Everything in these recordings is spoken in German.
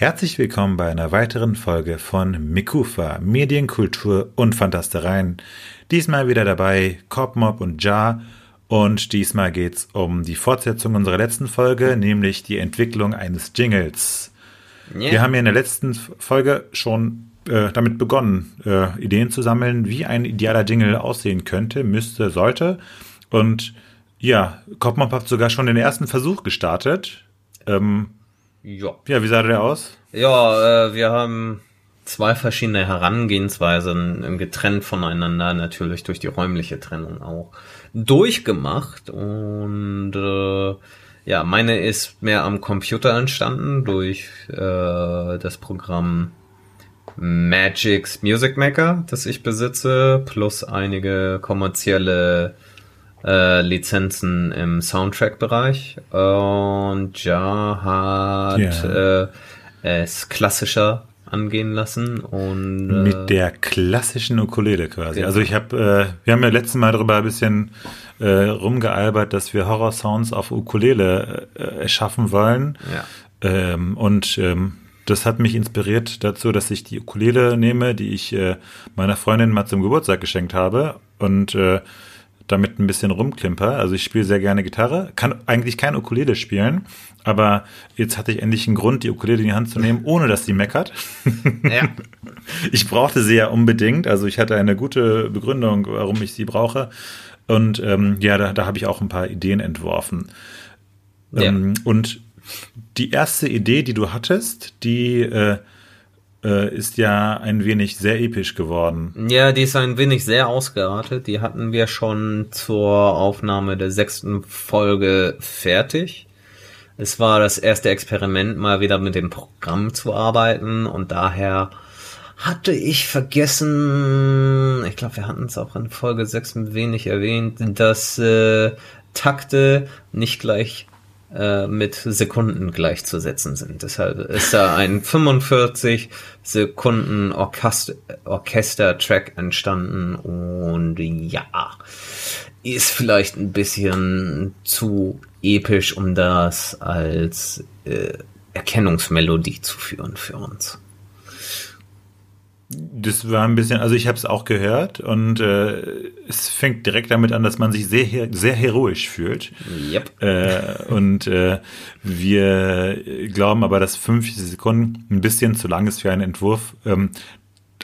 Herzlich willkommen bei einer weiteren Folge von Mikufa, Medienkultur und Fantastereien. Diesmal wieder dabei Kopmob und Jar und diesmal geht's um die Fortsetzung unserer letzten Folge, nämlich die Entwicklung eines Jingles. Yeah. Wir haben ja in der letzten Folge schon äh, damit begonnen, äh, Ideen zu sammeln, wie ein idealer Jingle aussehen könnte, müsste, sollte. Und ja, Kopmob hat sogar schon den ersten Versuch gestartet. Ähm, ja. Ja, wie sah der aus? Ja, äh, wir haben zwei verschiedene Herangehensweisen getrennt voneinander, natürlich durch die räumliche Trennung auch durchgemacht und äh, ja, meine ist mehr am Computer entstanden durch äh, das Programm Magic's Music Maker, das ich besitze, plus einige kommerzielle äh, Lizenzen im Soundtrack-Bereich. Und ja hat yeah. äh, es klassischer angehen lassen und äh, mit der klassischen Ukulele quasi. Genau. Also ich habe, äh, wir haben ja letztes Mal darüber ein bisschen äh, rumgealbert, dass wir Horror-Sounds auf Ukulele äh, erschaffen wollen. Ja. Ähm, und ähm, das hat mich inspiriert dazu, dass ich die Ukulele nehme, die ich äh, meiner Freundin mal zum Geburtstag geschenkt habe und äh, damit ein bisschen rumklimper. Also ich spiele sehr gerne Gitarre, kann eigentlich kein Ukulele spielen, aber jetzt hatte ich endlich einen Grund, die Ukulele in die Hand zu nehmen, ohne dass sie meckert. Ja. Ich brauchte sie ja unbedingt, also ich hatte eine gute Begründung, warum ich sie brauche. Und ähm, ja, da, da habe ich auch ein paar Ideen entworfen. Ja. Ähm, und die erste Idee, die du hattest, die äh, äh, ist ja ein wenig sehr episch geworden. Ja, die ist ein wenig sehr ausgeartet. Die hatten wir schon zur Aufnahme der sechsten Folge fertig. Es war das erste Experiment, mal wieder mit dem Programm zu arbeiten und daher hatte ich vergessen, ich glaube, wir hatten es auch in Folge 6 ein wenig erwähnt, dass äh, Takte nicht gleich mit Sekunden gleichzusetzen sind. Deshalb ist da ein 45 Sekunden Orchester-Track entstanden und ja, ist vielleicht ein bisschen zu episch, um das als äh, Erkennungsmelodie zu führen für uns. Das war ein bisschen, also ich habe es auch gehört und äh, es fängt direkt damit an, dass man sich sehr sehr heroisch fühlt. Yep. Äh, und äh, wir glauben aber, dass 50 Sekunden ein bisschen zu lang ist für einen Entwurf. Ähm,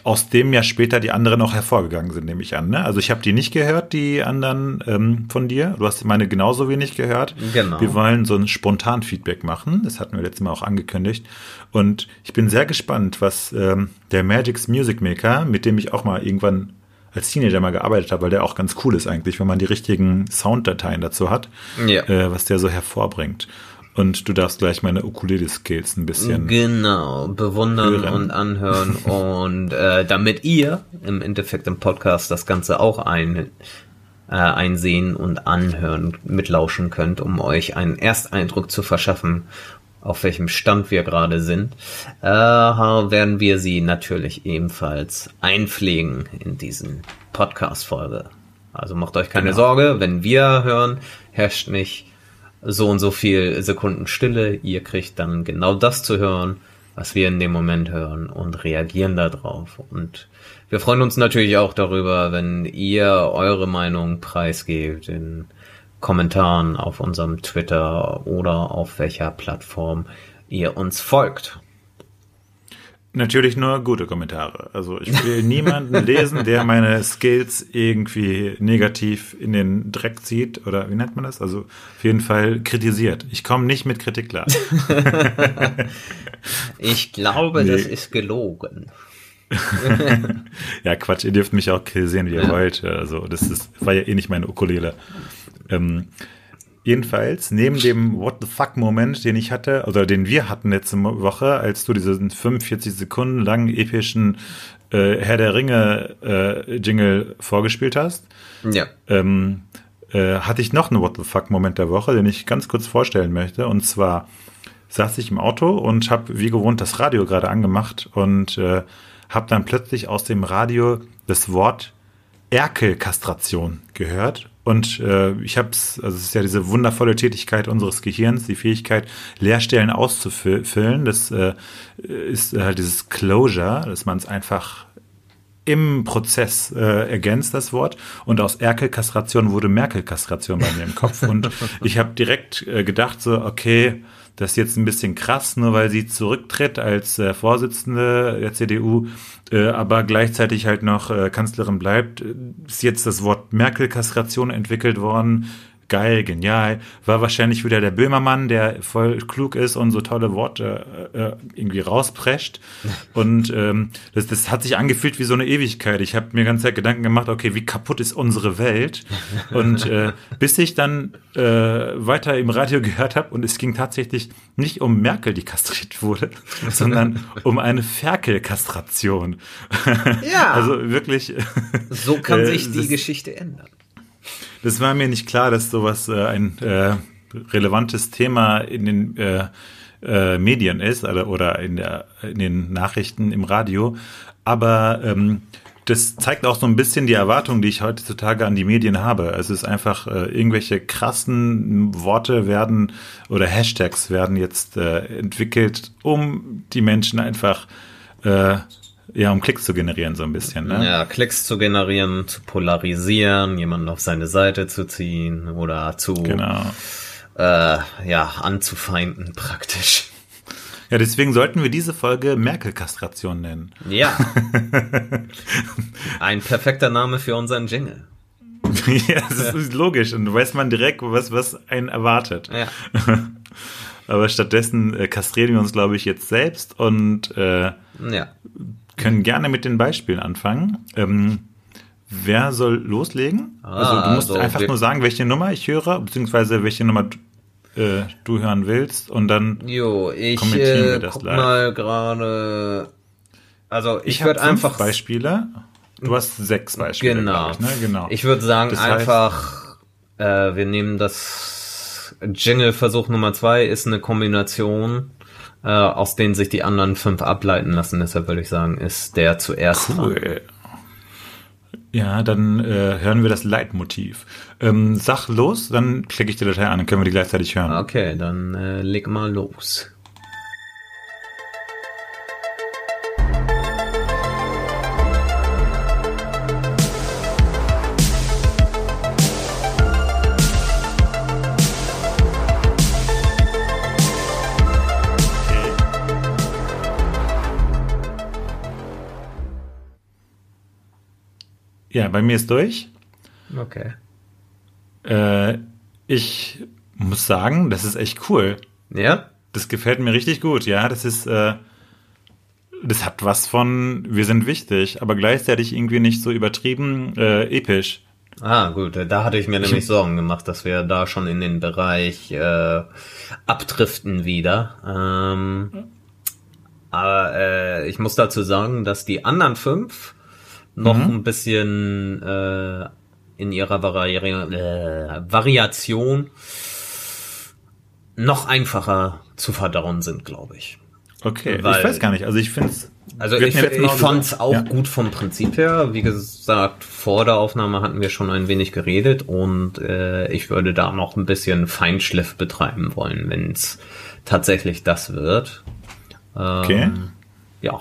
aus dem ja später die anderen auch hervorgegangen sind, nehme ich an. Ne? Also ich habe die nicht gehört, die anderen ähm, von dir. Du hast meine genauso wenig gehört. Genau. Wir wollen so ein spontan Feedback machen. Das hatten wir letztes Mal auch angekündigt. Und ich bin sehr gespannt, was ähm, der Magic's Music Maker, mit dem ich auch mal irgendwann als Teenager mal gearbeitet habe, weil der auch ganz cool ist eigentlich, wenn man die richtigen Sounddateien dazu hat, ja. äh, was der so hervorbringt. Und du darfst gleich meine Ukulele-Skills ein bisschen. Genau, bewundern hören. und anhören. und äh, damit ihr im Endeffekt im Podcast das Ganze auch ein, äh, einsehen und anhören, mitlauschen könnt, um euch einen Ersteindruck zu verschaffen, auf welchem Stand wir gerade sind, äh, werden wir sie natürlich ebenfalls einpflegen in diesen Podcast-Folge. Also macht euch keine genau. Sorge, wenn wir hören, herrscht nicht so und so viel Sekunden Stille. Ihr kriegt dann genau das zu hören, was wir in dem Moment hören und reagieren darauf. Und wir freuen uns natürlich auch darüber, wenn ihr eure Meinung preisgebt in Kommentaren auf unserem Twitter oder auf welcher Plattform ihr uns folgt. Natürlich nur gute Kommentare. Also ich will niemanden lesen, der meine Skills irgendwie negativ in den Dreck zieht oder wie nennt man das? Also auf jeden Fall kritisiert. Ich komme nicht mit Kritik klar. ich glaube, nee. das ist gelogen. ja, Quatsch, ihr dürft mich auch kritisieren, wie ihr ja. wollt. Also das ist, war ja eh nicht meine Ukulele. Ähm, Jedenfalls, neben dem What the fuck-Moment, den ich hatte, oder den wir hatten letzte Woche, als du diesen 45 Sekunden langen epischen äh, Herr der Ringe-Jingle äh, vorgespielt hast, ja. ähm, äh, hatte ich noch einen What the fuck-Moment der Woche, den ich ganz kurz vorstellen möchte. Und zwar saß ich im Auto und habe wie gewohnt das Radio gerade angemacht und äh, habe dann plötzlich aus dem Radio das Wort Erkelkastration gehört Und äh, ich habe es, also es ist ja diese wundervolle Tätigkeit unseres Gehirns, die Fähigkeit, Leerstellen auszufüllen. Das äh, ist halt dieses Closure, dass man es einfach im Prozess äh, ergänzt, das Wort. Und aus Erkelkastration wurde Merkel-Kastration bei mir im Kopf. Und ich habe direkt äh, gedacht, so, okay, das ist jetzt ein bisschen krass, nur weil sie zurücktritt als äh, Vorsitzende der CDU, äh, aber gleichzeitig halt noch äh, Kanzlerin bleibt. Ist jetzt das Wort Merkel-Kastration entwickelt worden geil, genial. War wahrscheinlich wieder der Böhmermann, der voll klug ist und so tolle Worte äh, äh irgendwie rausprescht. Und ähm, das, das hat sich angefühlt wie so eine Ewigkeit. Ich habe mir ganz Zeit Gedanken gemacht, okay, wie kaputt ist unsere Welt? Und äh, bis ich dann äh, weiter im Radio gehört habe und es ging tatsächlich nicht um Merkel, die kastriert wurde, sondern um eine Ferkel-Kastration. Ja. also wirklich. So kann äh, sich die Geschichte ändern das war mir nicht klar, dass sowas äh, ein äh, relevantes Thema in den äh, äh, Medien ist oder, oder in, der, in den Nachrichten im Radio. Aber ähm, das zeigt auch so ein bisschen die Erwartung, die ich heutzutage an die Medien habe. Es ist einfach, äh, irgendwelche krassen Worte werden oder Hashtags werden jetzt äh, entwickelt, um die Menschen einfach äh, ja, um Klicks zu generieren, so ein bisschen, ne? Ja, Klicks zu generieren, zu polarisieren, jemanden auf seine Seite zu ziehen oder zu, genau. äh, ja, anzufeinden praktisch. Ja, deswegen sollten wir diese Folge Merkel-Kastration nennen. Ja. Ein perfekter Name für unseren Jingle. ja, das ist logisch und weiß man direkt, was, was einen erwartet. Ja. Aber stattdessen äh, kastrieren wir uns, glaube ich, jetzt selbst und äh, ja können gerne mit den Beispielen anfangen. Ähm, wer soll loslegen? Ah, also du musst also einfach nur sagen, welche Nummer ich höre, beziehungsweise welche Nummer äh, du hören willst und dann jo, ich, kommentieren wir äh, das guck live. mal gerade. Also ich, ich würde einfach Beispiele. Du hast sechs Beispiele. Genau. Ich, ne? genau. Ich würde sagen das einfach, äh, wir nehmen das Jingle-Versuch Nummer zwei ist eine Kombination äh, aus denen sich die anderen fünf ableiten lassen. Deshalb würde ich sagen, ist der zuerst cool. dran. Ja, dann äh, hören wir das Leitmotiv. Ähm, sag los, dann klicke ich die Datei an, dann können wir die gleichzeitig hören. Okay, dann äh, leg mal los. Ja, bei mir ist durch. Okay. Äh, ich muss sagen, das ist echt cool. Ja? Das gefällt mir richtig gut, ja. Das ist, äh, das hat was von, wir sind wichtig, aber gleichzeitig irgendwie nicht so übertrieben äh, episch. Ah, gut, da hatte ich mir nämlich Sorgen gemacht, dass wir da schon in den Bereich äh, abdriften wieder. Ähm, aber äh, ich muss dazu sagen, dass die anderen fünf noch mhm. ein bisschen äh, in ihrer Vari äh, Variation noch einfacher zu verdauen sind, glaube ich. Okay, Weil, ich weiß gar nicht. Also ich finde es. Also ich, ich fand es auch ja. gut vom Prinzip her. Wie gesagt, vor der Aufnahme hatten wir schon ein wenig geredet und äh, ich würde da noch ein bisschen Feinschliff betreiben wollen, wenn es tatsächlich das wird. Ähm, okay. Ja.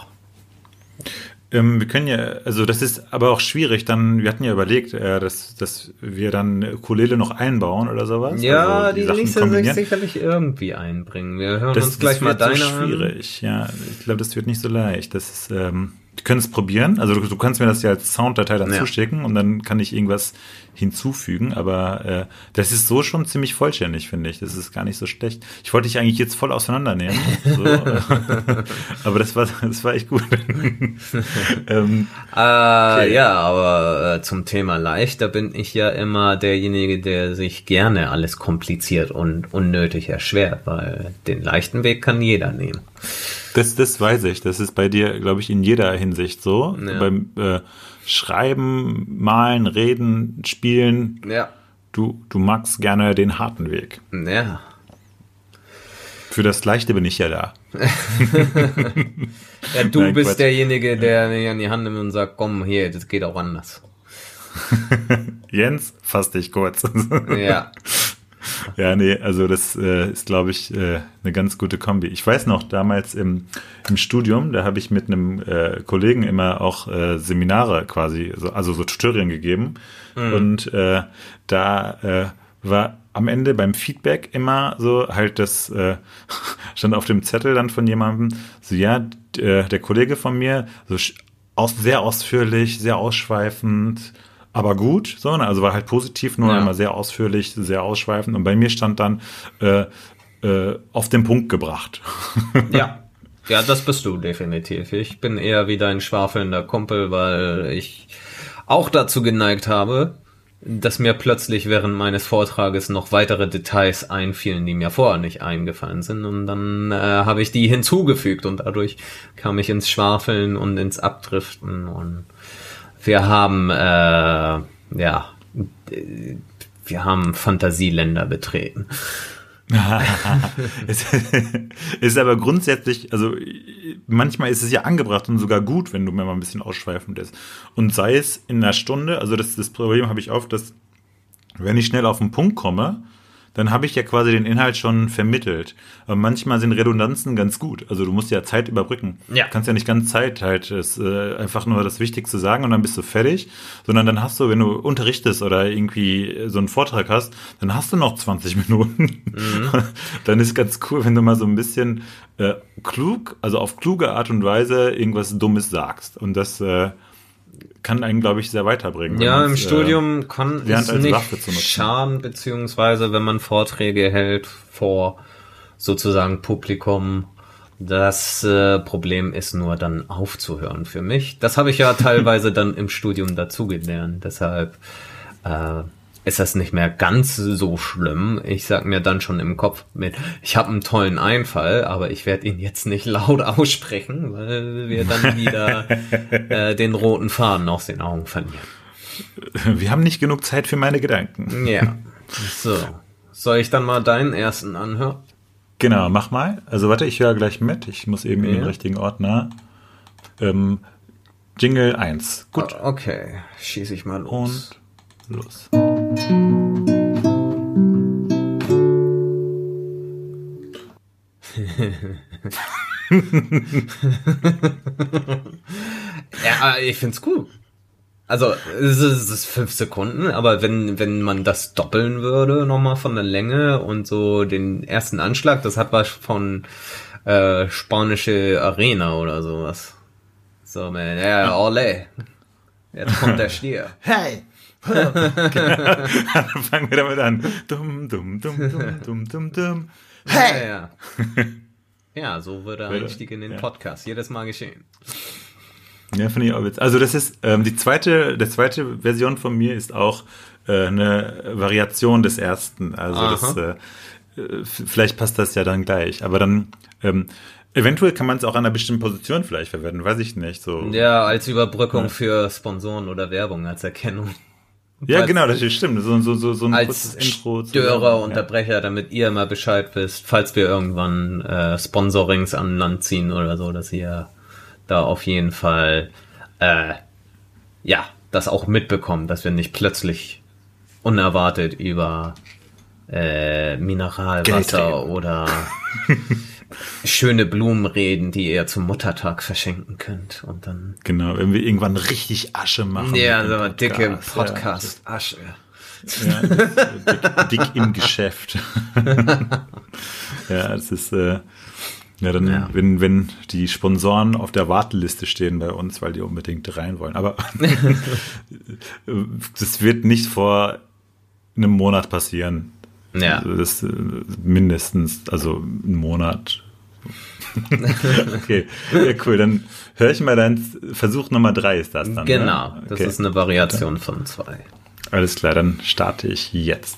Ähm, wir können ja, also das ist aber auch schwierig, dann, wir hatten ja überlegt, äh, dass, dass wir dann Ukulele noch einbauen oder sowas. Ja, also die, die ließe sich sicherlich irgendwie einbringen. Wir hören das, uns gleich das mal deine so schwierig, an. ja. Ich glaube, das wird nicht so leicht. Das ist, ähm, können es probieren. Also du, du, kannst mir das ja als Sounddatei dann ja. und dann kann ich irgendwas hinzufügen. Aber äh, das ist so schon ziemlich vollständig, finde ich. Das ist gar nicht so schlecht. Ich wollte dich eigentlich jetzt voll auseinandernehmen. So, aber das war, das war echt gut. ähm, äh, okay. Ja, aber äh, zum Thema leicht, da bin ich ja immer derjenige, der sich gerne alles kompliziert und unnötig erschwert, weil den leichten Weg kann jeder nehmen. Das, das weiß ich. Das ist bei dir, glaube ich, in jeder Hinsicht so. Ja. Beim äh, Schreiben, Malen, Reden, Spielen. Ja. Du, du magst gerne den harten Weg. Ja. Für das Leichte bin ich ja da. ja, du Nein, bist Quatsch. derjenige, der mich an die Hand nimmt und sagt, komm hier, das geht auch anders. Jens, fass dich kurz. ja. Ja, nee, also das äh, ist, glaube ich, äh, eine ganz gute Kombi. Ich weiß noch, damals im, im Studium, da habe ich mit einem äh, Kollegen immer auch äh, Seminare quasi, also, also so Tutorien gegeben. Mhm. Und äh, da äh, war am Ende beim Feedback immer so halt das äh, stand auf dem Zettel dann von jemandem so ja äh, der Kollege von mir so aus, sehr ausführlich sehr ausschweifend aber gut so ne? also war halt positiv nur ja. immer sehr ausführlich sehr ausschweifend und bei mir stand dann äh, äh, auf den Punkt gebracht ja ja das bist du definitiv ich bin eher wie dein schwafelnder Kumpel weil ich auch dazu geneigt habe dass mir plötzlich während meines Vortrages noch weitere Details einfielen, die mir vorher nicht eingefallen sind. Und dann äh, habe ich die hinzugefügt und dadurch kam ich ins Schwafeln und ins Abdriften. Und wir haben, äh, ja, wir haben Fantasieländer betreten. es ist aber grundsätzlich, also manchmal ist es ja angebracht und sogar gut, wenn du mir mal ein bisschen ausschweifend ist. Und sei es in einer Stunde, also das, das Problem habe ich oft, dass wenn ich schnell auf den Punkt komme, dann habe ich ja quasi den Inhalt schon vermittelt. Aber manchmal sind Redundanzen ganz gut. Also du musst ja Zeit überbrücken. Ja. Du kannst ja nicht ganz Zeit halt ist, äh, einfach nur das Wichtigste sagen und dann bist du fertig, sondern dann hast du, wenn du unterrichtest oder irgendwie so einen Vortrag hast, dann hast du noch 20 Minuten. Mhm. dann ist ganz cool, wenn du mal so ein bisschen äh, klug, also auf kluge Art und Weise irgendwas Dummes sagst. Und das äh, kann einen, glaube ich, sehr weiterbringen. Ja, im Studium äh, kann es nicht schaden, beziehungsweise wenn man Vorträge hält vor sozusagen Publikum. Das äh, Problem ist nur dann aufzuhören für mich. Das habe ich ja teilweise dann im Studium dazugelernt. Deshalb äh, ist das nicht mehr ganz so schlimm. Ich sag mir dann schon im Kopf mit, ich habe einen tollen Einfall, aber ich werde ihn jetzt nicht laut aussprechen, weil wir dann wieder äh, den roten Faden aus den Augen verlieren. Wir haben nicht genug Zeit für meine Gedanken. Ja. So. Soll ich dann mal deinen ersten anhören? Genau, mach mal. Also warte, ich höre gleich mit. Ich muss eben ja. in den richtigen Ordner. Ähm, Jingle 1. Gut. Okay, schieße ich mal los. Und los. Ja, ich find's cool. Also, es ist, fünf Sekunden, aber wenn, wenn man das doppeln würde, nochmal von der Länge und so den ersten Anschlag, das hat was von äh, spanische Arena oder sowas. So, man, ja, ole. Jetzt kommt der Stier. Hey! Dann fangen wir damit an. Dumm, dumm, dumm, dumm, dumm, dumm, dumm. Hey! Ja, ja. ja so würde Einstieg in den Podcast jedes Mal geschehen. Ja, finde ich auch witzig. Also das ist ähm, die zweite, der zweite Version von mir ist auch äh, eine Variation des ersten. Also das, äh, äh vielleicht passt das ja dann gleich. Aber dann ähm, Eventuell kann man es auch an einer bestimmten Position vielleicht verwenden, weiß ich nicht. So. Ja, als Überbrückung ja. für Sponsoren oder Werbung, als Erkennung. Ja, genau, das stimmt. So, so, so, so ein als kurzes Intro. Störer, Unterbrecher, ja. damit ihr mal Bescheid wisst, falls wir irgendwann äh, Sponsorings an Land ziehen oder so, dass ihr da auf jeden Fall äh, ja das auch mitbekommt, dass wir nicht plötzlich unerwartet über äh, Mineralwasser oder schöne Blumen reden, die ihr zum Muttertag verschenken könnt und dann genau, wenn wir irgendwann richtig Asche machen. Ja, so Podcast. dicke Podcast ja, dick, dick, im Geschäft. ja, es ist äh, ja dann, ja. wenn wenn die Sponsoren auf der Warteliste stehen bei uns, weil die unbedingt rein wollen. Aber das wird nicht vor einem Monat passieren. Ja. Das, äh, mindestens, also einen Monat. okay, ja, cool. Dann höre ich mal dein Versuch Nummer drei ist das dann. Ne? Genau, ne? okay. das ist eine Variation von zwei. Alles klar, dann starte ich jetzt.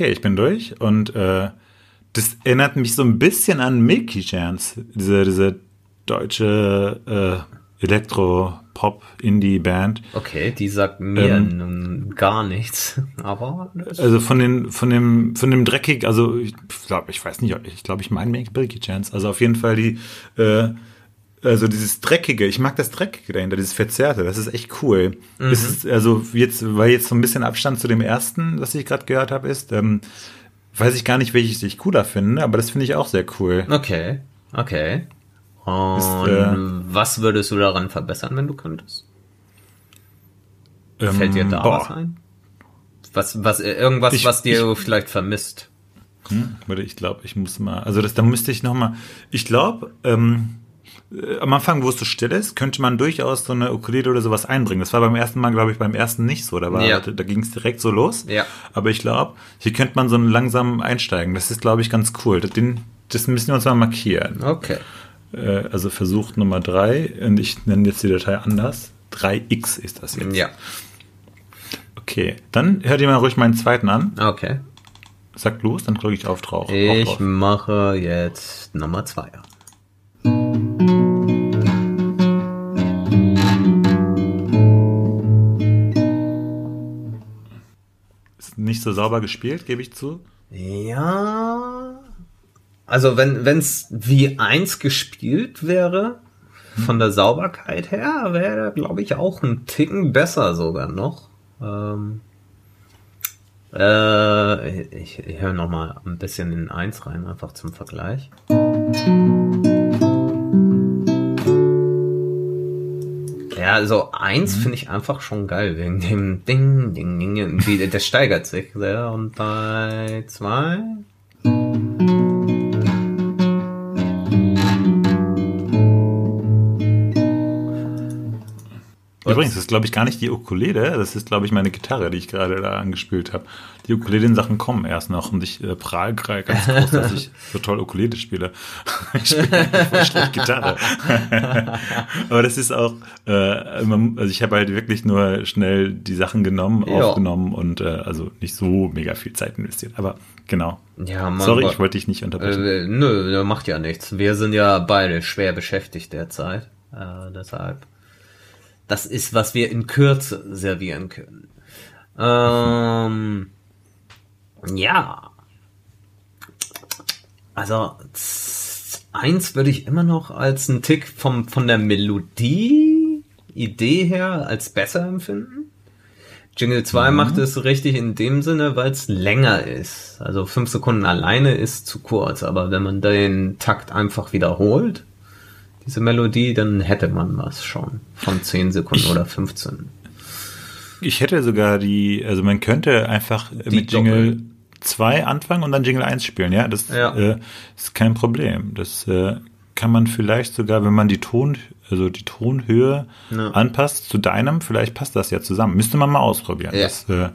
Okay, ich bin durch und äh, das erinnert mich so ein bisschen an Milky Chance, diese, diese deutsche äh, Elektro-Pop-Indie-Band. Okay, die sagt mir ähm, gar nichts. Aber also von den von dem von dem dreckig, also ich glaube, ich weiß nicht, ich glaube, ich meine Milky Chance. Also auf jeden Fall die äh, also dieses Dreckige, ich mag das Dreckige dahinter, dieses Verzerrte, das ist echt cool. Mhm. Ist, also jetzt, weil jetzt so ein bisschen Abstand zu dem ersten, was ich gerade gehört habe, ist, ähm, weiß ich gar nicht, welches ich cooler finde, aber das finde ich auch sehr cool. Okay, okay. Und ist, äh, was würdest du daran verbessern, wenn du könntest? Ähm, Fällt dir da boah. was ein? Was, was, irgendwas, ich, was dir ich, vielleicht vermisst? Hm, ich glaube, ich muss mal, also das, da müsste ich noch mal, ich glaube, ähm, äh, am Anfang, wo es so still ist, könnte man durchaus so eine Ukulele oder sowas einbringen. Das war beim ersten Mal, glaube ich, beim ersten nicht so. Da, war, ja. da, da ging es direkt so los. Ja. Aber ich glaube, hier könnte man so langsam einsteigen. Das ist, glaube ich, ganz cool. Den, das müssen wir uns mal markieren. Okay. Äh, also Versuch Nummer drei und ich nenne jetzt die Datei anders. 3x ist das jetzt. Ja. Okay, dann hört ihr mal ruhig meinen zweiten an. Okay. Sagt los, dann drücke ich auf drauf. Ich auf drauf. mache jetzt Nummer zwei an. Nicht so sauber gespielt, gebe ich zu. Ja. Also wenn es wie eins gespielt wäre, von der Sauberkeit her, wäre glaube ich, auch ein Ticken besser sogar noch. Ähm, äh, ich, ich höre noch mal ein bisschen in eins rein, einfach zum Vergleich. Ja, also eins mhm. finde ich einfach schon geil, wegen dem Ding, Ding, Ding, wie, das steigert sich sehr. Und bei zwei. Übrigens, das ist, glaube ich, gar nicht die Ukulele, das ist, glaube ich, meine Gitarre, die ich gerade da angespielt habe. Die Ukulele-Sachen kommen erst noch und ich äh, prahl gerade ganz groß, dass ich so toll Ukulele spiele. ich spiele voll schlecht Gitarre. Aber das ist auch, äh, also ich habe halt wirklich nur schnell die Sachen genommen, ja. aufgenommen und äh, also nicht so mega viel Zeit investiert. Aber genau. Ja, Mann, Sorry, ich wollte dich nicht unterbrechen. Äh, nö, macht ja nichts. Wir sind ja beide schwer beschäftigt derzeit. Äh, deshalb das ist, was wir in Kürze servieren können. Ähm, ja. Also, eins würde ich immer noch als einen Tick vom, von der Melodie, Idee her, als besser empfinden. Jingle 2 mhm. macht es richtig in dem Sinne, weil es länger ist. Also fünf Sekunden alleine ist zu kurz, aber wenn man den Takt einfach wiederholt, diese Melodie, dann hätte man was schon von 10 Sekunden ich, oder 15. Ich hätte sogar die, also man könnte einfach die mit Jingle 2 anfangen und dann Jingle 1 spielen, ja, das ja. Äh, ist kein Problem. Das äh, kann man vielleicht sogar, wenn man die Ton, also die Tonhöhe ja. anpasst zu deinem, vielleicht passt das ja zusammen. Müsste man mal ausprobieren. Ja. Das äh,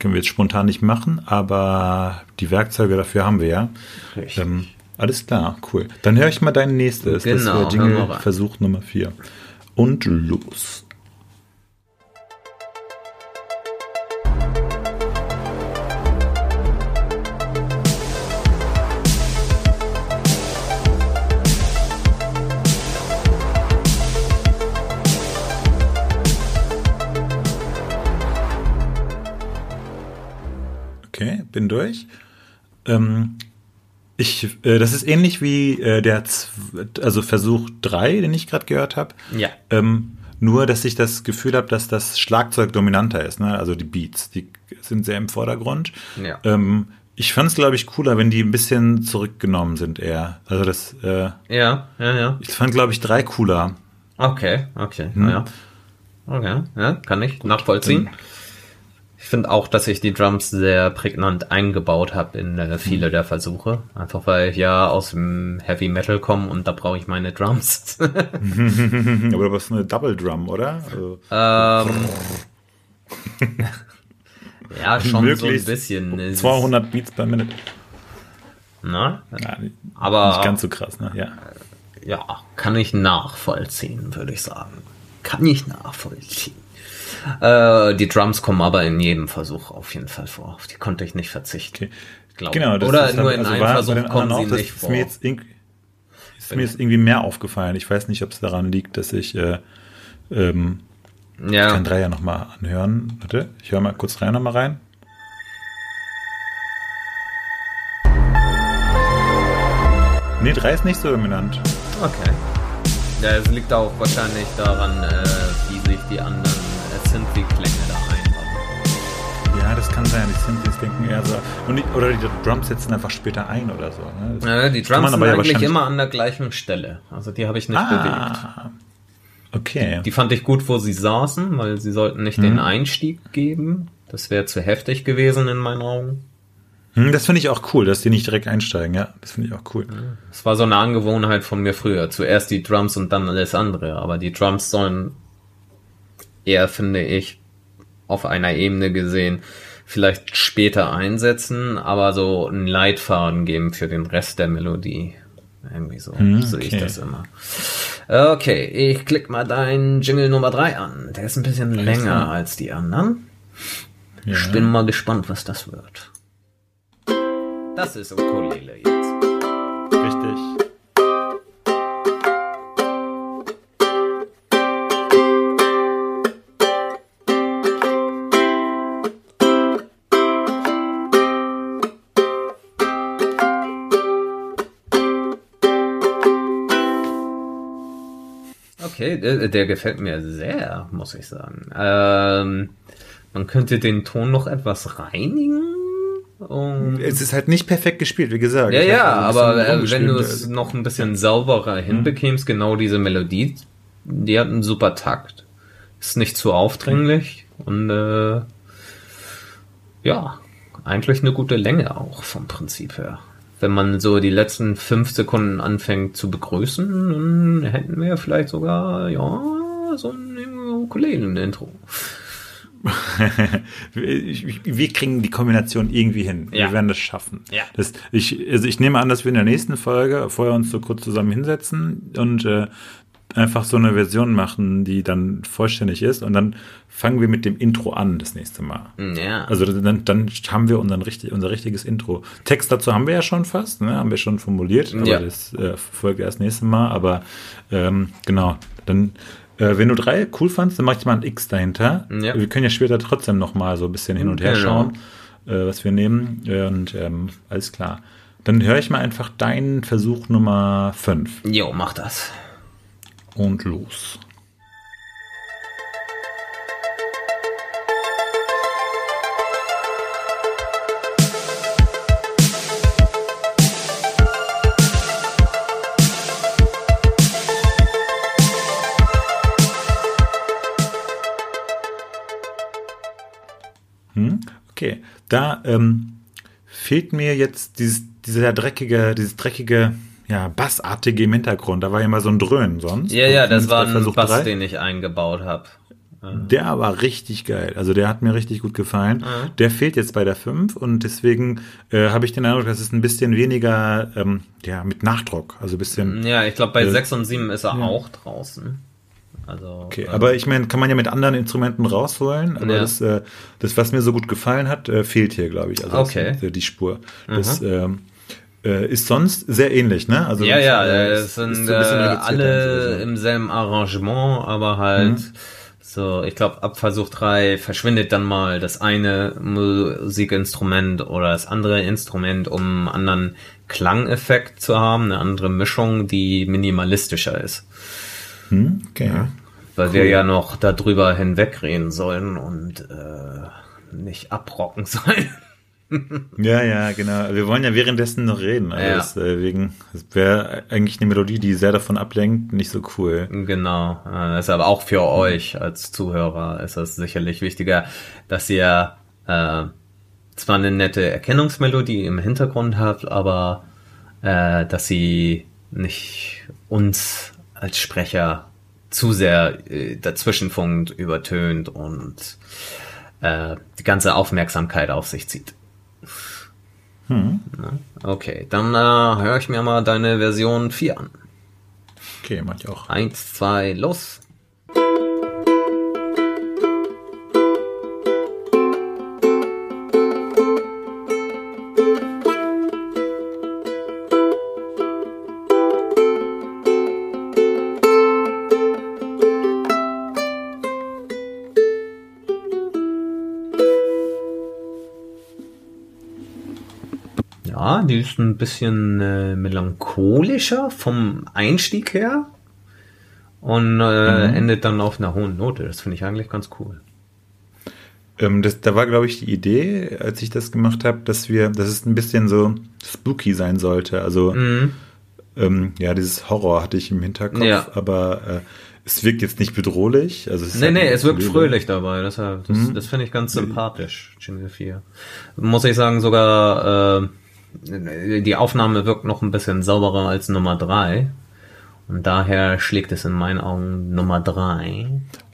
können wir jetzt spontan nicht machen, aber die Werkzeuge dafür haben wir ja. Richtig. Ähm, alles klar, cool. Dann höre ich mal dein nächstes. Genau, das wäre Jingle Versuch Nummer 4. Und los. Okay, bin durch. Ähm, ich, äh, das ist ähnlich wie äh, der, also Versuch 3, den ich gerade gehört habe. Ja. Ähm, nur, dass ich das Gefühl habe, dass das Schlagzeug dominanter ist, ne? Also die Beats, die sind sehr im Vordergrund. Ja. Ähm, ich fand es, glaube ich, cooler, wenn die ein bisschen zurückgenommen sind eher. Also das. Äh, ja, ja, ja. Ich fand, glaube ich, drei cooler. Okay, okay, hm. ja. Okay, ja, kann ich nachvollziehen. Dann, ich finde auch, dass ich die Drums sehr prägnant eingebaut habe in äh, viele mhm. der Versuche. Einfach weil ich ja aus dem Heavy Metal komme und da brauche ich meine Drums. Aber du hast eine Double Drum, oder? Also ähm, ja, schon so ein bisschen. 200 Beats per Minute. Na? Ja, aber nicht ganz so krass, ne? Ja. Ja, kann ich nachvollziehen, würde ich sagen. Kann ich nachvollziehen. Äh, die Drums kommen aber in jedem Versuch auf jeden Fall vor. Auf die konnte ich nicht verzichten. Okay. Genau, Oder nur in also einem Versuch kommen sie nicht vor. Mir jetzt ist mir jetzt irgendwie mehr aufgefallen. Ich weiß nicht, ob es daran liegt, dass ich äh, ähm, ja. Kann drei ja nochmal anhören. Warte, ich höre mal kurz rein nochmal rein. Nee, drei ist nicht so dominant. Okay. Ja, es liegt auch wahrscheinlich daran, äh, wie sich die anderen kann sein. Die Synthes denken eher so. Und die, oder die Drums setzen einfach später ein oder so. Ne? Ja, die Drums sind eigentlich immer an der gleichen Stelle. Also die habe ich nicht ah, bewegt. Okay. Die fand ich gut, wo sie saßen, weil sie sollten nicht mhm. den Einstieg geben. Das wäre zu heftig gewesen in meinen Augen. Hm, das finde ich auch cool, dass die nicht direkt einsteigen, ja. Das finde ich auch cool. Das war so eine Angewohnheit von mir früher. Zuerst die Drums und dann alles andere. Aber die Drums sollen eher, finde ich, auf einer Ebene gesehen, vielleicht später einsetzen, aber so einen Leitfaden geben für den Rest der Melodie. Irgendwie so hm, okay. sehe ich das immer. Okay, ich klicke mal deinen Jingle Nummer 3 an. Der ist ein bisschen länger als die anderen. Ja. Ich bin mal gespannt, was das wird. Das ist Ukulele jetzt. Richtig. Der, der, gefällt mir sehr, muss ich sagen. Ähm, man könnte den Ton noch etwas reinigen. Um es ist halt nicht perfekt gespielt, wie gesagt. Ja, ja, aber äh, wenn du es noch ein bisschen sauberer mhm. hinbekämst, genau diese Melodie, die hat einen super Takt. Ist nicht zu aufdringlich und äh, ja, eigentlich eine gute Länge auch vom Prinzip her wenn man so die letzten fünf Sekunden anfängt zu begrüßen, dann hätten wir vielleicht sogar, ja, so ein Ukulelen-Intro. wir kriegen die Kombination irgendwie hin. Ja. Wir werden das schaffen. Ja. Das, ich, also ich nehme an, dass wir in der nächsten Folge vorher uns so kurz zusammen hinsetzen und äh, einfach so eine Version machen, die dann vollständig ist und dann fangen wir mit dem Intro an das nächste Mal. Ja. Also dann, dann haben wir unseren richtig, unser richtiges Intro. Text dazu haben wir ja schon fast, ne? haben wir schon formuliert, aber ja. das äh, folgt erst nächstes Mal. Aber ähm, genau, dann äh, wenn du drei cool fandst, dann mach ich mal ein X dahinter. Ja. Wir können ja später trotzdem noch mal so ein bisschen hin und her genau. schauen, äh, was wir nehmen. Und ähm, alles klar. Dann höre ich mal einfach deinen Versuch Nummer 5. Jo, mach das und los. Hm? Okay, da ähm, fehlt mir jetzt dieses, dieser dreckige, dieses dreckige ja, bassartige im Hintergrund. Da war ja immer so ein Dröhnen sonst. Ja, ja, das war ein Bass, drei. den ich eingebaut habe. Der war richtig geil. Also der hat mir richtig gut gefallen. Mhm. Der fehlt jetzt bei der 5 und deswegen äh, habe ich den Eindruck, dass es ein bisschen weniger ähm, ja, mit Nachdruck. Also ein bisschen. Ja, ich glaube bei äh, 6 und 7 ist er ja. auch draußen. Also, okay, ähm, aber ich meine, kann man ja mit anderen Instrumenten rausholen, aber ja. das, äh, das, was mir so gut gefallen hat, äh, fehlt hier, glaube ich. Also okay. Das, die Spur. Das, mhm. ähm, äh, ist sonst sehr ähnlich, ne? Also ja, ja, äh, es sind so äh, alle im selben Arrangement, aber halt mhm. so, ich glaube, ab Versuch 3 verschwindet dann mal das eine Musikinstrument oder das andere Instrument, um einen anderen Klangeffekt zu haben, eine andere Mischung, die minimalistischer ist. Mhm, okay. Ja, weil cool. wir ja noch darüber hinwegreden sollen und äh, nicht abrocken sollen ja, ja, genau. Wir wollen ja währenddessen noch reden. Also ja. deswegen das wäre eigentlich eine Melodie, die sehr davon ablenkt, nicht so cool. Genau. Das ist aber auch für euch als Zuhörer ist das sicherlich wichtiger, dass ihr äh, zwar eine nette Erkennungsmelodie im Hintergrund habt, aber äh, dass sie nicht uns als Sprecher zu sehr äh, dazwischenfunkt, übertönt und äh, die ganze Aufmerksamkeit auf sich zieht. Hm. Okay, dann äh, höre ich mir mal deine Version 4 an. Okay, mach ich auch. Eins, zwei, los. Die ist ein bisschen äh, melancholischer vom Einstieg her und äh, mhm. endet dann auf einer hohen Note. Das finde ich eigentlich ganz cool. Ähm, das, da war, glaube ich, die Idee, als ich das gemacht habe, dass wir, dass es ein bisschen so spooky sein sollte. Also mhm. ähm, ja, dieses Horror hatte ich im Hinterkopf, ja. aber äh, es wirkt jetzt nicht bedrohlich. Also es nee, halt nee, es wirkt fröhlich dabei. Deshalb, das, mhm. das finde ich ganz sympathisch, Jingle 4. Muss ich sagen, sogar äh, die Aufnahme wirkt noch ein bisschen sauberer als Nummer 3. Und daher schlägt es in meinen Augen Nummer 3.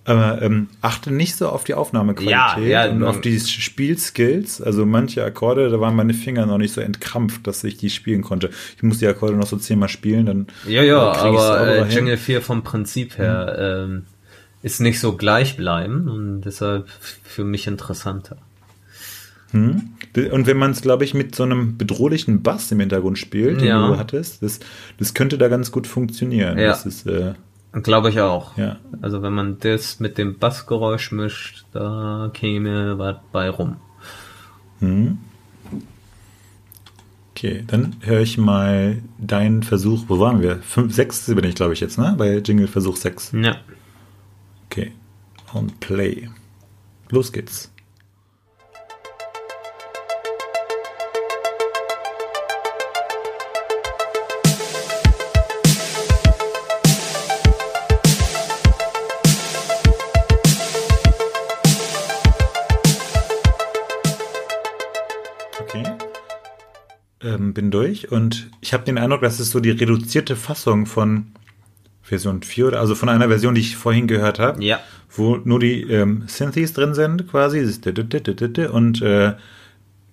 Aber ähm, achte nicht so auf die Aufnahmequalität ja, ja, und auf die Spielskills. Also manche Akkorde, da waren meine Finger noch nicht so entkrampft, dass ich die spielen konnte. Ich muss die Akkorde noch so zehnmal spielen, dann. Ja, ja, aber äh, Jingle 4 vom Prinzip her mhm. ähm, ist nicht so gleichbleibend und deshalb für mich interessanter. Hm. Und wenn man es, glaube ich, mit so einem bedrohlichen Bass im Hintergrund spielt, den ja. du hattest, das, das könnte da ganz gut funktionieren. Ja. Das ist, äh, Glaube ich auch. Ja. Also wenn man das mit dem Bassgeräusch mischt, da käme was bei rum. Hm. Okay, dann höre ich mal deinen Versuch. Wo waren wir? Fünf, sechs bin ich, glaube ich, jetzt, ne? Bei Jingle Versuch 6. Ja. Okay. Und Play. Los geht's. Ähm, bin durch und ich habe den Eindruck, dass es so die reduzierte Fassung von Version 4 oder also von einer Version, die ich vorhin gehört habe, ja. wo nur die ähm, Synthes drin sind quasi und äh,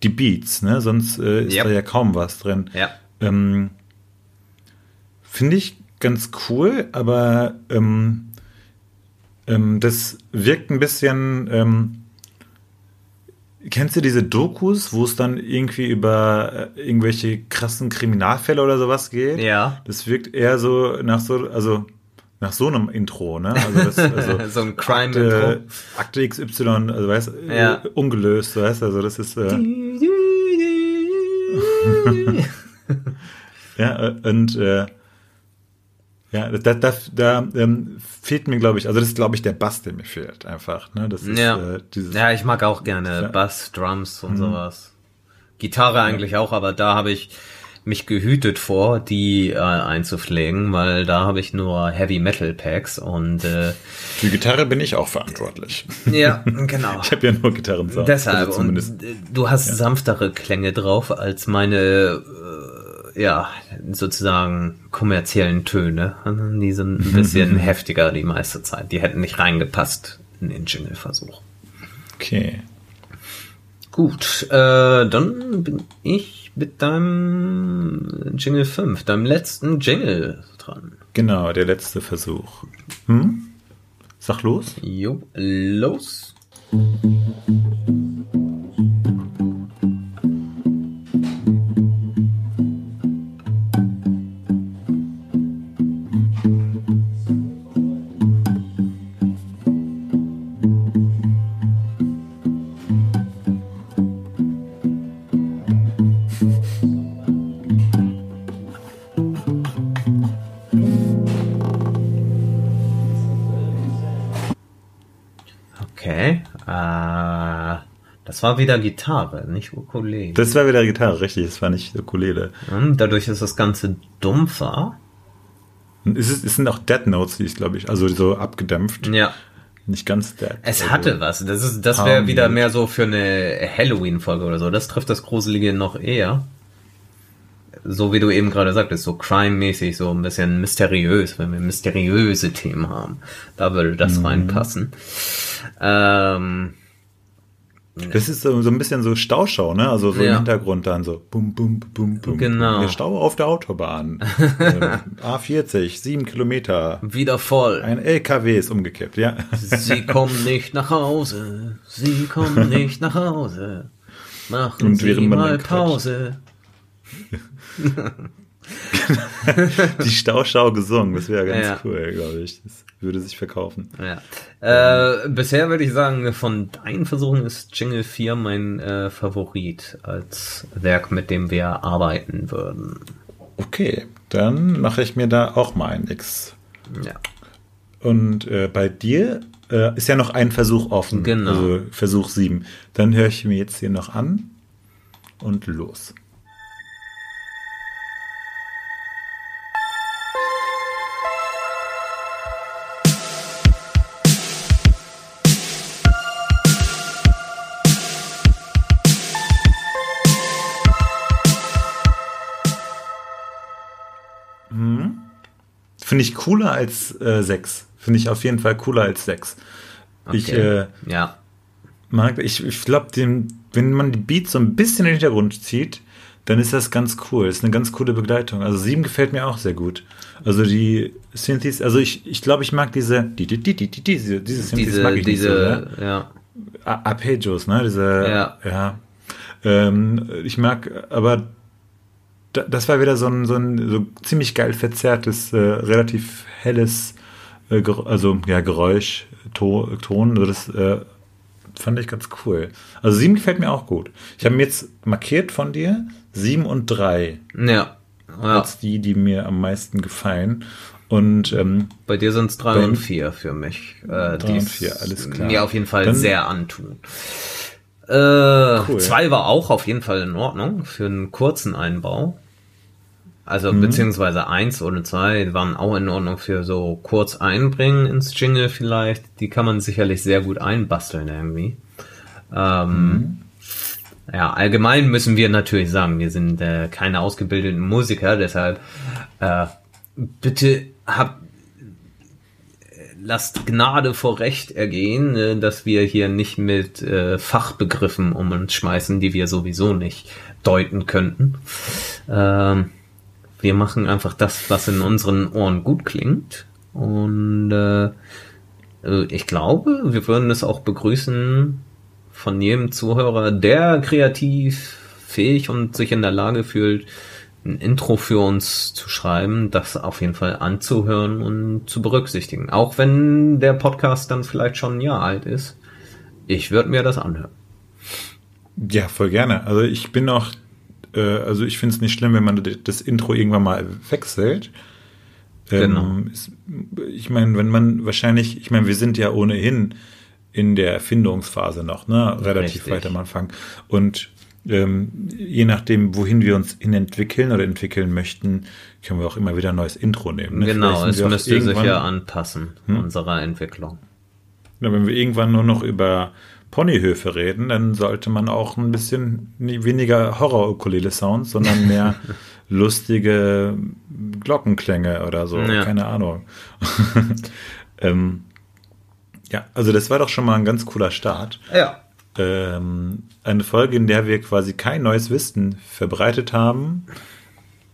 die Beats, ne? Sonst äh, ist yep. da ja kaum was drin. Ja. Ähm, Finde ich ganz cool, aber ähm, ähm, das wirkt ein bisschen ähm, Kennst du diese Dokus, wo es dann irgendwie über äh, irgendwelche krassen Kriminalfälle oder sowas geht? Ja. Das wirkt eher so nach so, also nach so einem Intro, ne? Also das, also so ein Crime-Intro. Akte, Akte XY, also weißt ja. Äh, ungelöst, weißt also das ist. Äh, ja, und äh, ja, da, da, da ähm, fehlt mir, glaube ich, also das ist, glaube ich, der Bass, der mir fehlt, einfach. Ne? Das ist, ja. Äh, dieses, ja, ich mag auch gerne ja. Bass, Drums und mhm. sowas. Gitarre eigentlich ja. auch, aber da habe ich mich gehütet vor, die äh, einzupflegen, weil da habe ich nur Heavy Metal Packs und äh, die Gitarre bin ich auch verantwortlich. Ja, genau. ich habe ja nur Gitarren. Deshalb also und du hast ja. sanftere Klänge drauf als meine ja, sozusagen kommerziellen Töne. Die sind ein bisschen heftiger die meiste Zeit. Die hätten nicht reingepasst in den Jingle-Versuch. Okay. Gut, äh, dann bin ich mit deinem Jingle 5, deinem letzten Jingle dran. Genau, der letzte Versuch. Hm? Sag los. Jo, los. Das war wieder Gitarre, nicht Ukulele. Das war wieder Gitarre, richtig. Das war nicht Ukulele. Hm, dadurch ist das Ganze dumpfer. Es, ist, es sind auch Dead Notes, die ich glaube ich, also so abgedämpft. Ja. Nicht ganz dead. Es also hatte was. Das ist, das wäre wieder mehr so für eine Halloween-Folge oder so. Das trifft das Gruselige noch eher. So wie du eben gerade sagtest, so crime-mäßig, so ein bisschen mysteriös, wenn wir mysteriöse Themen haben. Da würde das mhm. reinpassen. Ähm, das ist so, so ein bisschen so Stauschau, ne? Also so ja. im Hintergrund dann so bum, bum, bum, bum. Genau. Der Stau auf der Autobahn. ähm, A40, sieben Kilometer. Wieder voll. Ein LKW ist umgekippt, ja. Sie kommen nicht nach Hause. Sie kommen nicht nach Hause. Machen Und Sie mal Pause. die Stauschau gesungen, das wäre ganz ja. cool, glaube ich. Das würde sich verkaufen. Ja. Äh, bisher würde ich sagen, von deinen Versuchen ist Jingle 4 mein äh, Favorit als Werk, mit dem wir arbeiten würden. Okay, dann mache ich mir da auch mal ein X. Ja. Und äh, bei dir äh, ist ja noch ein Versuch offen. Genau. Also Versuch 7. Dann höre ich mir jetzt hier noch an und los. Finde ich cooler als äh, 6. Finde ich auf jeden Fall cooler als 6. Okay. Ich äh, ja. mag, ich, ich glaube, wenn man die Beats so ein bisschen in den Hintergrund zieht, dann ist das ganz cool. Ist eine ganz coole Begleitung. Also 7 gefällt mir auch sehr gut. Also die Synthes, also ich, ich glaube, ich mag diese, die, die, die, die, diese, diese Synthes diese, mag ich diese, nicht so, ja. Arpeggios, ne? Diese, ja. ja. Ähm, ich mag, aber das war wieder so ein, so ein so ziemlich geil verzerrtes, äh, relativ helles, äh, also ja, Geräusch, to Ton. Also das äh, fand ich ganz cool. Also sieben gefällt mir auch gut. Ich habe mir jetzt markiert von dir sieben und drei. Ja. ja. Als die, die mir am meisten gefallen. Und ähm, bei dir sind es drei und vier für mich. Äh, drei und vier, alles klar. Mir auf jeden Fall Dann, sehr antun. Äh, cool. Zwei war auch auf jeden Fall in Ordnung für einen kurzen Einbau. Also mhm. beziehungsweise eins oder zwei waren auch in Ordnung für so kurz einbringen ins Jingle vielleicht. Die kann man sicherlich sehr gut einbasteln irgendwie. Ähm, mhm. Ja, allgemein müssen wir natürlich sagen, wir sind äh, keine ausgebildeten Musiker, deshalb äh, bitte habt lasst Gnade vor Recht ergehen, äh, dass wir hier nicht mit äh, Fachbegriffen um uns schmeißen, die wir sowieso nicht deuten könnten. Ähm, wir machen einfach das, was in unseren Ohren gut klingt. Und äh, äh, ich glaube, wir würden es auch begrüßen von jedem Zuhörer, der kreativ fähig und sich in der Lage fühlt, ein Intro für uns zu schreiben, das auf jeden Fall anzuhören und zu berücksichtigen. Auch wenn der Podcast dann vielleicht schon ein Jahr alt ist. Ich würde mir das anhören. Ja, voll gerne. Also ich bin auch äh, also ich finde es nicht schlimm, wenn man das Intro irgendwann mal wechselt. Ähm, genau. ist, ich meine, wenn man wahrscheinlich, ich meine, wir sind ja ohnehin in der Erfindungsphase noch, ne? Relativ Richtig. weit am Anfang. Und ähm, je nachdem, wohin wir uns hin entwickeln oder entwickeln möchten, können wir auch immer wieder ein neues Intro nehmen. Ne? Genau, es müsste sich ja anpassen, hm? unserer Entwicklung. Ja, wenn wir irgendwann nur noch über Ponyhöfe reden, dann sollte man auch ein bisschen weniger Horror-Ukulele-Sounds, sondern mehr lustige Glockenklänge oder so. Ja. Keine Ahnung. ähm, ja, also das war doch schon mal ein ganz cooler Start. Ja. Ähm, eine Folge, in der wir quasi kein neues Wissen verbreitet haben,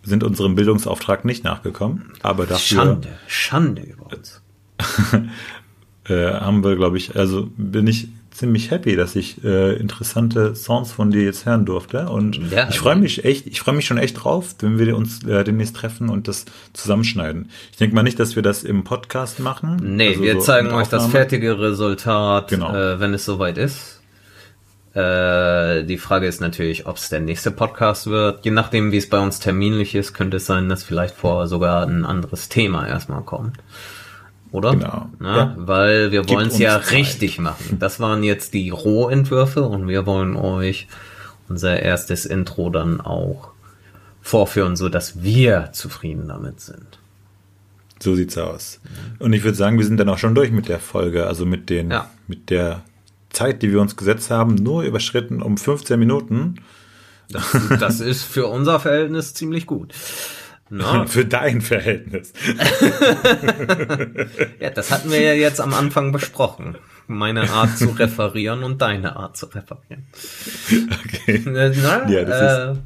sind unserem Bildungsauftrag nicht nachgekommen. Aber dafür. Schande, Schande über uns. äh, haben wir, glaube ich, also bin ich ziemlich happy, dass ich äh, interessante Songs von dir jetzt hören durfte. Und ja, ich freue mich echt, ich freue mich schon echt drauf, wenn wir uns äh, demnächst treffen und das zusammenschneiden. Ich denke mal nicht, dass wir das im Podcast machen. Nee, also wir so zeigen euch das fertige Resultat, genau. äh, wenn es soweit ist. Äh, die Frage ist natürlich, ob es der nächste Podcast wird. Je nachdem, wie es bei uns terminlich ist, könnte es sein, dass vielleicht vor sogar ein anderes Thema erstmal kommt oder? Genau. Na, ja. Weil wir wollen es ja Zeit. richtig machen. Das waren jetzt die Rohentwürfe und wir wollen euch unser erstes Intro dann auch vorführen, so dass wir zufrieden damit sind. So sieht's aus. Und ich würde sagen, wir sind dann auch schon durch mit der Folge, also mit den, ja. mit der Zeit, die wir uns gesetzt haben, nur überschritten um 15 Minuten. Das, das ist für unser Verhältnis ziemlich gut. No. Für dein Verhältnis. ja, das hatten wir ja jetzt am Anfang besprochen. Meine Art zu referieren und deine Art zu referieren. Okay. Na, ja, das äh, ist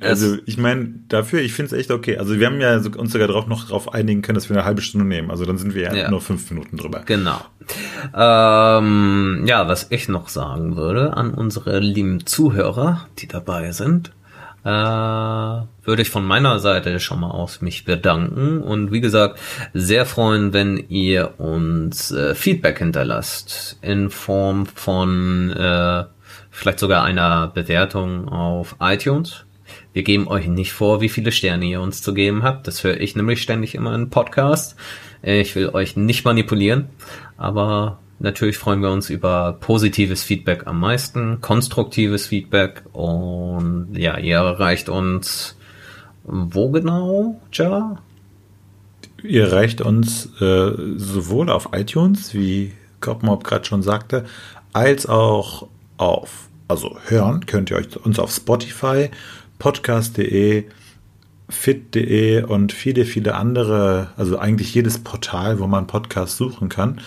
also ich meine, dafür, ich finde es echt okay. Also wir haben ja uns sogar darauf noch darauf einigen können, dass wir eine halbe Stunde nehmen. Also dann sind wir ja, ja. nur fünf Minuten drüber. Genau. Ähm, ja, was ich noch sagen würde an unsere lieben Zuhörer, die dabei sind, äh, würde ich von meiner Seite schon mal aus mich bedanken und wie gesagt sehr freuen, wenn ihr uns äh, Feedback hinterlasst in Form von äh, vielleicht sogar einer Bewertung auf iTunes. Wir geben euch nicht vor, wie viele Sterne ihr uns zu geben habt. Das höre ich nämlich ständig immer in Podcast. Ich will euch nicht manipulieren, aber Natürlich freuen wir uns über positives Feedback am meisten, konstruktives Feedback und ja, ihr erreicht uns wo genau, Ja? Ihr erreicht uns äh, sowohl auf iTunes, wie Koppenhoff gerade schon sagte, als auch auf, also hören könnt ihr euch uns auf Spotify, podcast.de, fit.de und viele, viele andere, also eigentlich jedes Portal, wo man Podcasts suchen kann.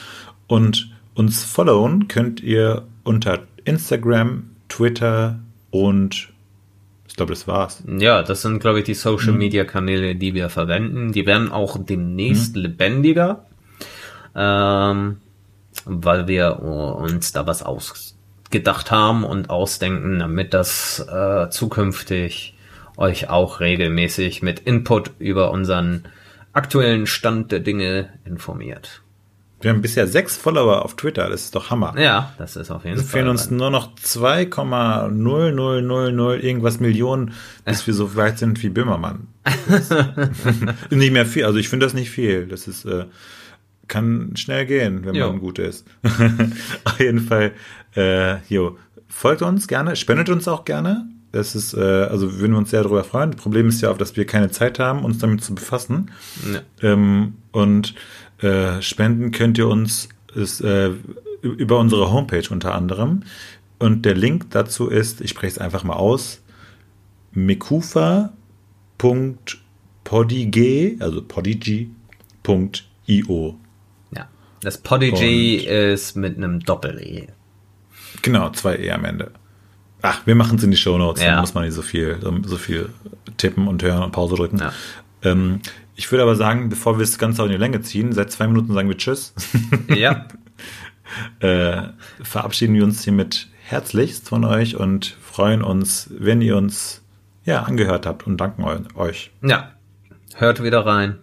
Und uns followen könnt ihr unter Instagram, Twitter und ich glaube, das war's. Ja, das sind, glaube ich, die Social mhm. Media Kanäle, die wir verwenden. Die werden auch demnächst mhm. lebendiger, ähm, weil wir uns da was ausgedacht haben und ausdenken, damit das äh, zukünftig euch auch regelmäßig mit Input über unseren aktuellen Stand der Dinge informiert. Wir haben bisher sechs Follower auf Twitter, das ist doch Hammer. Ja, das ist auf jeden es Fall. Es fehlen uns nur noch 2,0000 irgendwas Millionen, bis wir so weit sind wie Böhmermann. nicht mehr viel, also ich finde das nicht viel. Das ist, äh, kann schnell gehen, wenn jo. man gut ist. auf jeden Fall, äh, jo, folgt uns gerne, spendet uns auch gerne. Das ist, äh, also würden wir uns sehr darüber freuen. Das Problem ist ja auch, dass wir keine Zeit haben, uns damit zu befassen. Ja. Ähm, und äh, spenden könnt ihr uns ist, äh, über unsere Homepage unter anderem. Und der Link dazu ist, ich spreche es einfach mal aus, mekufa.podig, also podigy.io. Ja, das Podigy Und, ist mit einem Doppel-E. Genau, zwei E am Ende. Ach, wir machen es in die Show Notes, ja. dann muss man nicht so viel, so viel tippen und hören und Pause drücken. Ja. Ähm, ich würde aber sagen, bevor wir das Ganze in die Länge ziehen, seit zwei Minuten sagen wir Tschüss. Ja. äh, verabschieden wir uns hiermit herzlichst von euch und freuen uns, wenn ihr uns ja angehört habt und danken euch. Ja, hört wieder rein.